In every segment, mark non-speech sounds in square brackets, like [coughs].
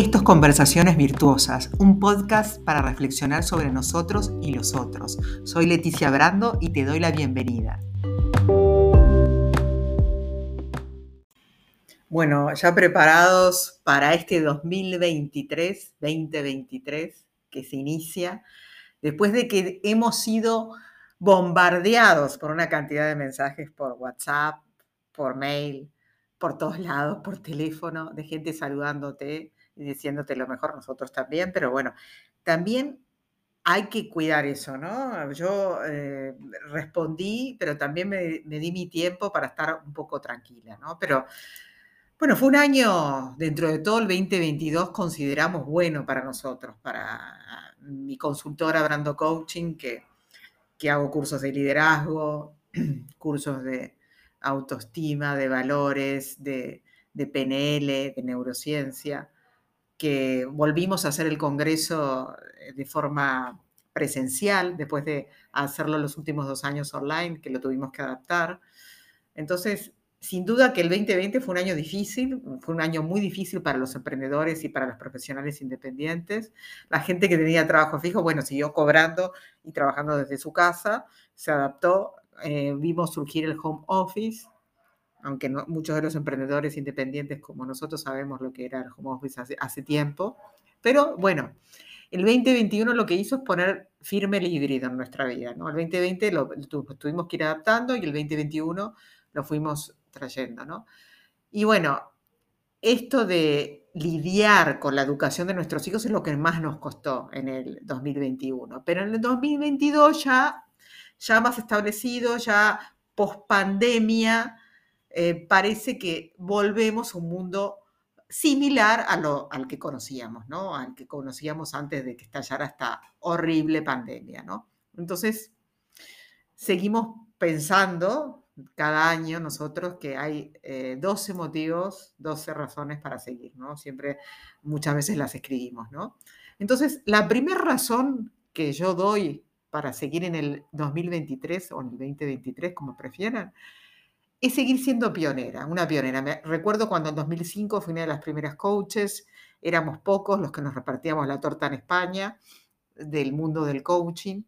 Esto es Conversaciones Virtuosas, un podcast para reflexionar sobre nosotros y los otros. Soy Leticia Brando y te doy la bienvenida. Bueno, ya preparados para este 2023, 2023 que se inicia, después de que hemos sido bombardeados por una cantidad de mensajes por WhatsApp, por mail, por todos lados, por teléfono, de gente saludándote diciéndote lo mejor, nosotros también, pero bueno, también hay que cuidar eso, ¿no? Yo eh, respondí, pero también me, me, di mi tiempo para estar un poco tranquila, ¿no? Pero bueno, fue un año, dentro de todo el 2022, consideramos bueno para nosotros, para mi consultora Brando Coaching, que, que hago cursos de liderazgo, [clears throat] cursos de autoestima, de valores, de, de PNL, de neurociencia que volvimos a hacer el Congreso eh, de forma presencial, después de hacerlo los últimos dos años online, que lo tuvimos que adaptar. Entonces, sin duda que el 2020 fue un año difícil, fue un año muy difícil para los emprendedores y para los profesionales independientes. La gente que tenía trabajo fijo, bueno, siguió cobrando y trabajando desde su casa, se adaptó, eh, vimos surgir el home office, aunque muchos de los emprendedores independientes como nosotros sabemos lo que era el home office hace, tiempo. Pero bueno, el 2021 lo que hizo es poner firme el híbrido en nuestra vida. ¿no? El 2020 lo, tuvimos que ir adaptando y el 2021 lo fuimos trayendo. ¿no? Y bueno, esto de lidiar con la educación de nuestros hijos es lo que más nos costó en el 2021. Pero en el 2022 ya, ya más establecido, ya post pandemia, eh, parece que volvemos a un mundo similar al que conocíamos, ¿no? Al que conocíamos antes de que estallara esta horrible pandemia, ¿no? Entonces, seguimos pensando cada año nosotros que hay 12 eh, motivos, 12 razones para seguir, ¿no? Siempre, muchas veces las escribimos, ¿no? Entonces, la primera razón que yo doy para seguir en el 2023 o en el 2023, como prefieran, es seguir siendo pionera, una pionera. Me, recuerdo cuando en 2005 fui una de las primeras coaches, éramos pocos los que nos repartíamos la torta en España del mundo del coaching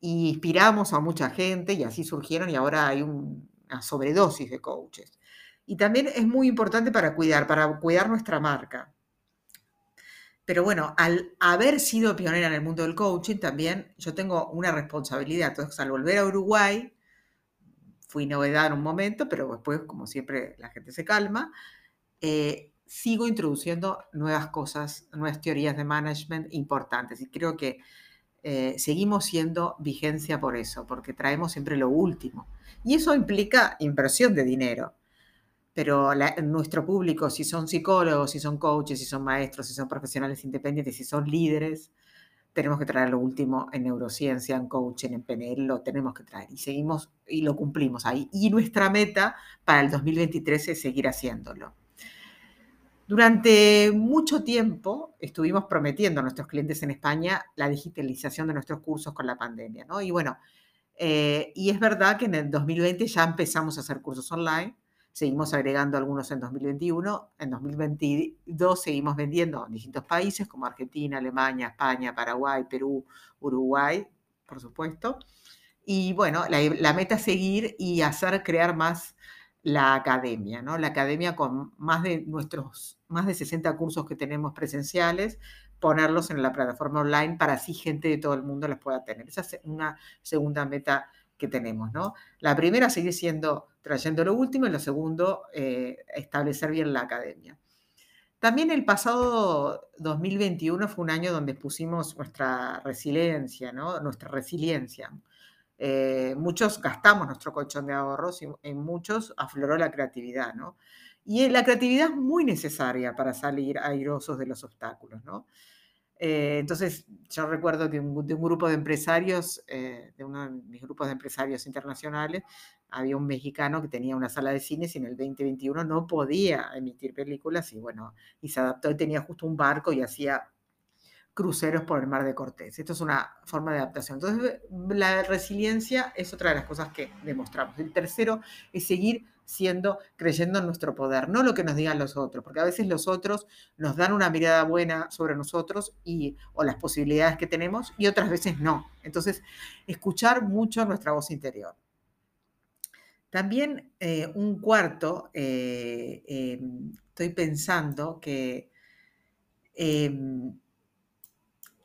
y inspiramos a mucha gente y así surgieron y ahora hay una sobredosis de coaches. Y también es muy importante para cuidar, para cuidar nuestra marca. Pero bueno, al haber sido pionera en el mundo del coaching, también yo tengo una responsabilidad. Entonces, al volver a Uruguay, fui novedad en un momento, pero después, como siempre, la gente se calma. Eh, sigo introduciendo nuevas cosas, nuevas teorías de management importantes y creo que eh, seguimos siendo vigencia por eso, porque traemos siempre lo último. Y eso implica inversión de dinero. Pero nuestro público, si son psicólogos, si son coaches, si son maestros, si son profesionales independientes, si son líderes, tenemos que traer lo último en neurociencia, en coaching, en PNL, lo tenemos que traer y seguimos y lo cumplimos ahí. Y nuestra meta para el 2023 es seguir haciéndolo. Durante mucho tiempo estuvimos prometiendo a nuestros clientes en España la digitalización de nuestros cursos con la pandemia, ¿no? Y bueno, eh, y es verdad que en el 2020 ya empezamos a hacer cursos online, Seguimos agregando algunos en 2021. En 2022 seguimos vendiendo en distintos países como Argentina, Alemania, España, Paraguay, Perú, Uruguay, por supuesto. Y bueno, la, meta es seguir y hacer crear más la academia, ¿no? La academia con más de nuestros, más de 60 cursos que tenemos presenciales, ponerlos en la plataforma online para así gente de todo el mundo los pueda tener. Esa es una segunda meta que tenemos, ¿no? La primera, sigue siendo trayendo lo último, y lo segundo, eh, establecer bien la academia. También el pasado 2021 fue un año donde pusimos nuestra resiliencia, ¿no? Nuestra resiliencia. Eh, muchos gastamos nuestro colchón de ahorros y en muchos afloró la creatividad, ¿no? Y la creatividad es muy necesaria para salir airosos de los obstáculos, ¿no? Eh, entonces, yo recuerdo que un, de un grupo de empresarios, eh, de uno de mis grupos de empresarios internacionales, había un mexicano que tenía una sala de cines y en el 2021 no podía emitir películas y bueno, y se adaptó y tenía justo un barco y hacía cruceros por el mar de Cortés. Esto es una forma de adaptación. Entonces, la resiliencia es otra de las cosas que demostramos. El tercero es seguir siendo, creyendo en nuestro poder, no lo que nos digan los otros, porque a veces los otros nos dan una mirada buena sobre nosotros y, o las posibilidades que tenemos y otras veces no. Entonces, escuchar mucho nuestra voz interior. También eh, un cuarto, eh, em, estoy pensando que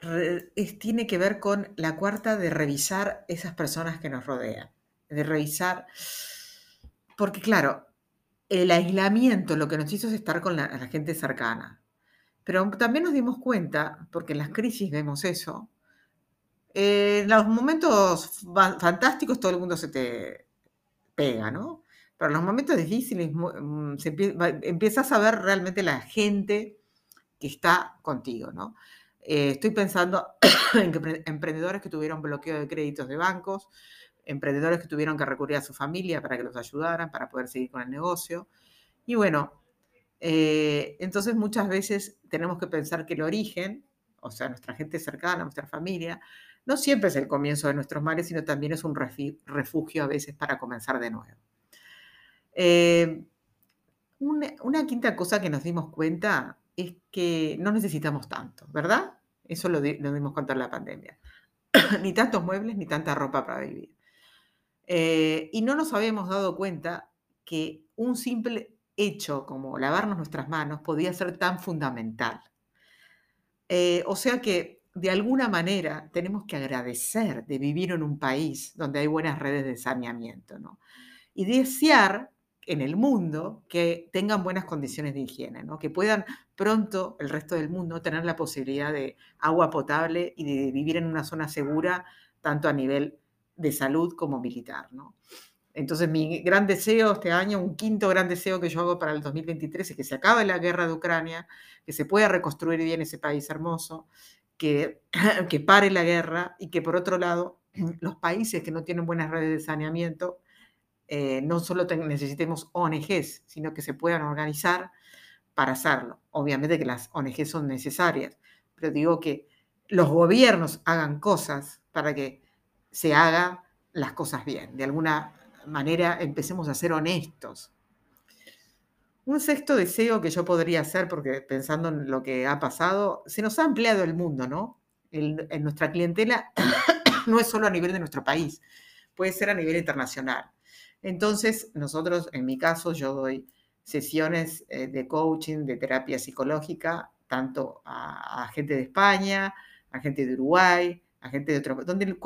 em, tiene que ver con la cuarta de revisar esas personas que nos rodean, de revisar porque claro, el aislamiento lo que nos hizo es estar con la, gente cercana. Pero también nos dimos cuenta, porque en las crisis vemos eso, en los momentos fantásticos todo el mundo se te pega, ¿no? Pero en los momentos difíciles mm, empiezas a ver realmente la gente que está contigo, ¿no? Eh, estoy pensando [coughs] en emprendedores que tuvieron bloqueo de créditos de bancos, emprendedores que tuvieron que recurrir a su familia para que los ayudaran, para poder seguir con el negocio. Y bueno, eh, entonces muchas veces tenemos que pensar que el origen, o sea, nuestra gente cercana, nuestra familia, no siempre es el comienzo de nuestros males, sino también es un refugio a veces para comenzar de nuevo. Eh, una, quinta cosa que nos dimos cuenta es que no necesitamos tanto, ¿verdad? Eso lo, lo dimos cuenta en la pandemia. [coughs] ni tantos muebles, ni tanta ropa para vivir. Eh, y no nos habíamos dado cuenta que un simple hecho como lavarnos nuestras manos podía ser tan fundamental. Eh, o sea que de alguna manera tenemos que agradecer de vivir en un país donde hay buenas redes de saneamiento, ¿no? Y desear en el mundo que tengan buenas condiciones de higiene, ¿no? que puedan pronto el resto del mundo tener la posibilidad de agua potable y de vivir en una zona segura, tanto a nivel de salud como militar. ¿no? Entonces mi gran deseo este año, un quinto gran deseo que yo hago para el 2023 es que se acabe la guerra de Ucrania, que se pueda reconstruir bien ese país hermoso, que, [clears throat] que pare la guerra y que por otro lado [clears throat] los países que no tienen buenas redes de saneamiento eh, no solo necesitemos ONGs, sino que se puedan organizar para hacerlo. Obviamente que las ONGs son necesarias, pero digo que los gobiernos hagan cosas para que se hagan las cosas bien. De alguna manera empecemos a ser honestos. Un sexto deseo que yo podría hacer, porque pensando en lo que ha pasado, se nos ha ampliado el mundo, ¿no? en nuestra clientela [coughs] no es solo a nivel de nuestro país, puede ser a nivel internacional. Entonces, nosotros, en mi caso, yo doy sesiones eh, de coaching, de terapia psicológica, tanto a, gente de España, a gente de Uruguay, a gente de otro, donde,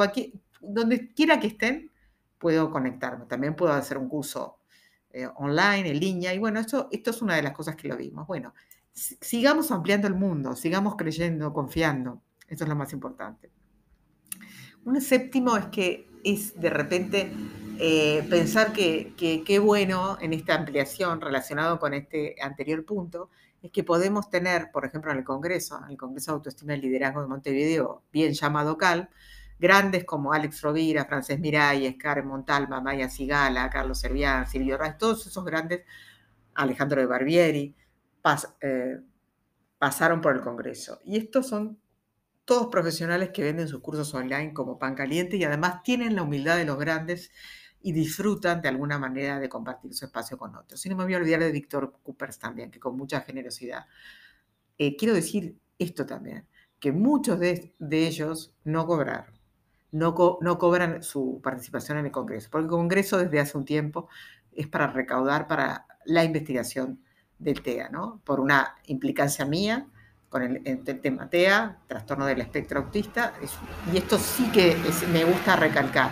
donde quiera que estén, puedo conectarme. También puedo hacer un curso eh, online, en línea, y bueno, esto, esto es una de las cosas que lo vimos. Bueno, sigamos ampliando el mundo, sigamos creyendo, confiando, eso es lo más importante. Un séptimo es que es de repente eh, pensar que qué bueno en esta ampliación relacionado con este anterior punto es que podemos tener, por ejemplo, en el Congreso, en el Congreso de Autoestima y Liderazgo de Montevideo, bien llamado CAL, grandes como Alex Rovira, Francés Miralles, Karen Montalma, Maya Sigala, Carlos Servián, Silvio Reyes, todos esos grandes, Alejandro de Barbieri, eh, pasaron por el Congreso. Y estos son todos profesionales que venden sus cursos online como pan caliente y además tienen la humildad de los grandes y disfrutan de alguna manera de compartir su espacio con otros. Y no me voy a olvidar de Víctor Coopers también, que con mucha generosidad. Eh, quiero decir esto también, que muchos de, ellos no cobraron, no, no cobran su participación en el Congreso, porque el Congreso desde hace un tiempo es para recaudar para la investigación del TEA, ¿no? Por una implicancia mía, con el, tema TEA, trastorno del espectro autista, y esto sí que me gusta recalcar,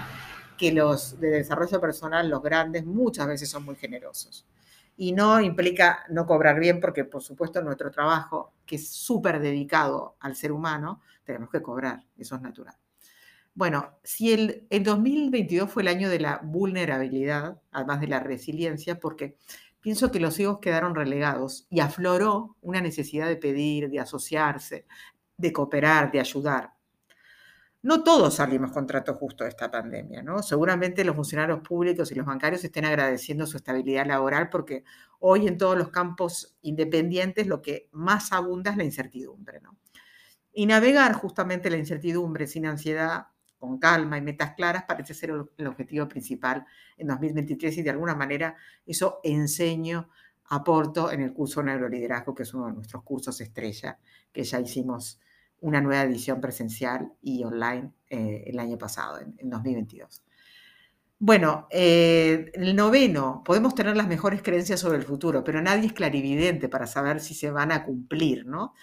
que los de desarrollo personal, los grandes, muchas veces son muy generosos. Y no implica no cobrar bien, porque por supuesto nuestro trabajo, que es súper dedicado al ser humano, tenemos que cobrar, eso es natural. Bueno, si el, el 2022 fue el año de la vulnerabilidad, además de la resiliencia, porque pienso que los hijos quedaron relegados y afloró una necesidad de pedir, de asociarse, de cooperar, de ayudar. No todos salimos con trato justo de esta pandemia, ¿no? Seguramente los funcionarios públicos y los bancarios estén agradeciendo su estabilidad laboral porque hoy en todos los campos independientes lo que más abunda es la incertidumbre, ¿no? Y navegar justamente la incertidumbre sin ansiedad con calma y metas claras parece ser el objetivo principal en 2023 y de alguna manera eso enseño, aporto en el curso Neuroliderazgo, que es uno de nuestros cursos estrella, que ya hicimos una nueva edición presencial y online eh, el año pasado, en, 2022. Bueno, eh, el noveno, podemos tener las mejores creencias sobre el futuro, pero nadie es clarividente para saber si se van a cumplir, ¿no?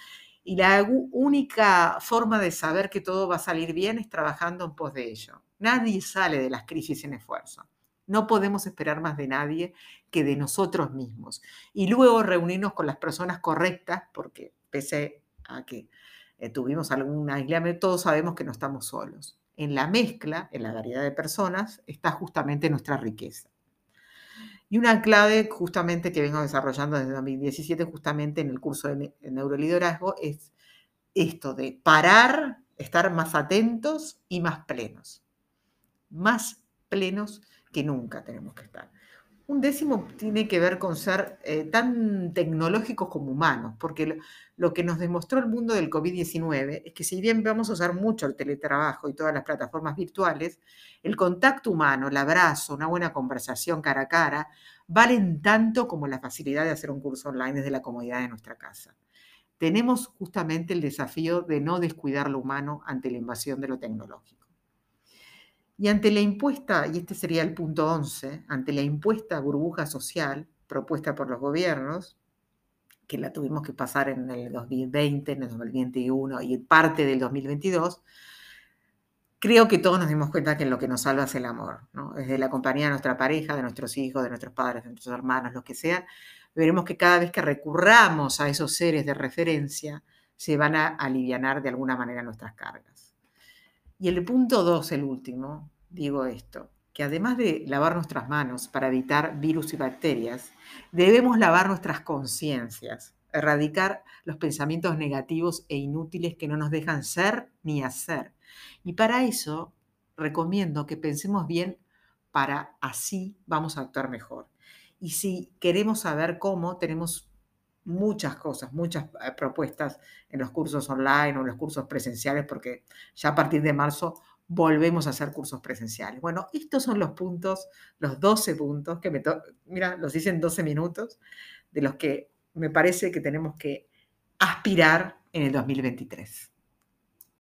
Y la única forma de saber que todo va a salir bien es trabajando en pos de ello. Nadie sale de las crisis sin esfuerzo. No podemos esperar más de nadie que de nosotros mismos. Y luego reunirnos con las personas correctas, porque pese a que eh, tuvimos algún aislamiento, todos sabemos que no estamos solos. En la mezcla, en la variedad de personas, está justamente nuestra riqueza. Y una clave justamente que vengo desarrollando desde 2017, justamente en el curso de neuroliderazgo, es esto de parar, estar más atentos y más plenos. Más plenos que nunca tenemos que estar. Un décimo tiene que ver con ser eh, tan tecnológicos como humanos, porque lo, que nos demostró el mundo del COVID-19 es que si bien vamos a usar mucho el teletrabajo y todas las plataformas virtuales, el contacto humano, el abrazo, una buena conversación cara a cara, valen tanto como la facilidad de hacer un curso online desde la comodidad de nuestra casa. Tenemos justamente el desafío de no descuidar lo humano ante la invasión de lo tecnológico. Y ante la impuesta, y este sería el punto 11, ante la impuesta burbuja social propuesta por los gobiernos, que la tuvimos que pasar en el 2020, en el 2021 y parte del 2022, creo que todos nos dimos cuenta que lo que nos salva es el amor, desde la compañía de nuestra pareja, de nuestros hijos, de nuestros padres, de nuestros hermanos, lo que sea, veremos que cada vez que recurramos a esos seres de referencia, se van a aliviar de alguna manera nuestras cargas. Y el punto 2, el último, digo esto, que además de lavar nuestras manos para evitar virus y bacterias, debemos lavar nuestras conciencias, erradicar los pensamientos negativos e inútiles que no nos dejan ser ni hacer. Y para eso recomiendo que pensemos bien para así vamos a actuar mejor. Y si queremos saber cómo, tenemos muchas cosas, muchas eh, propuestas en los cursos online o en los cursos presenciales, porque ya a partir de marzo volvemos a hacer cursos presenciales. Bueno, estos son los puntos, los 12 puntos que me, mira, los dicen 12 minutos, de los que me parece que tenemos que aspirar en el 2023.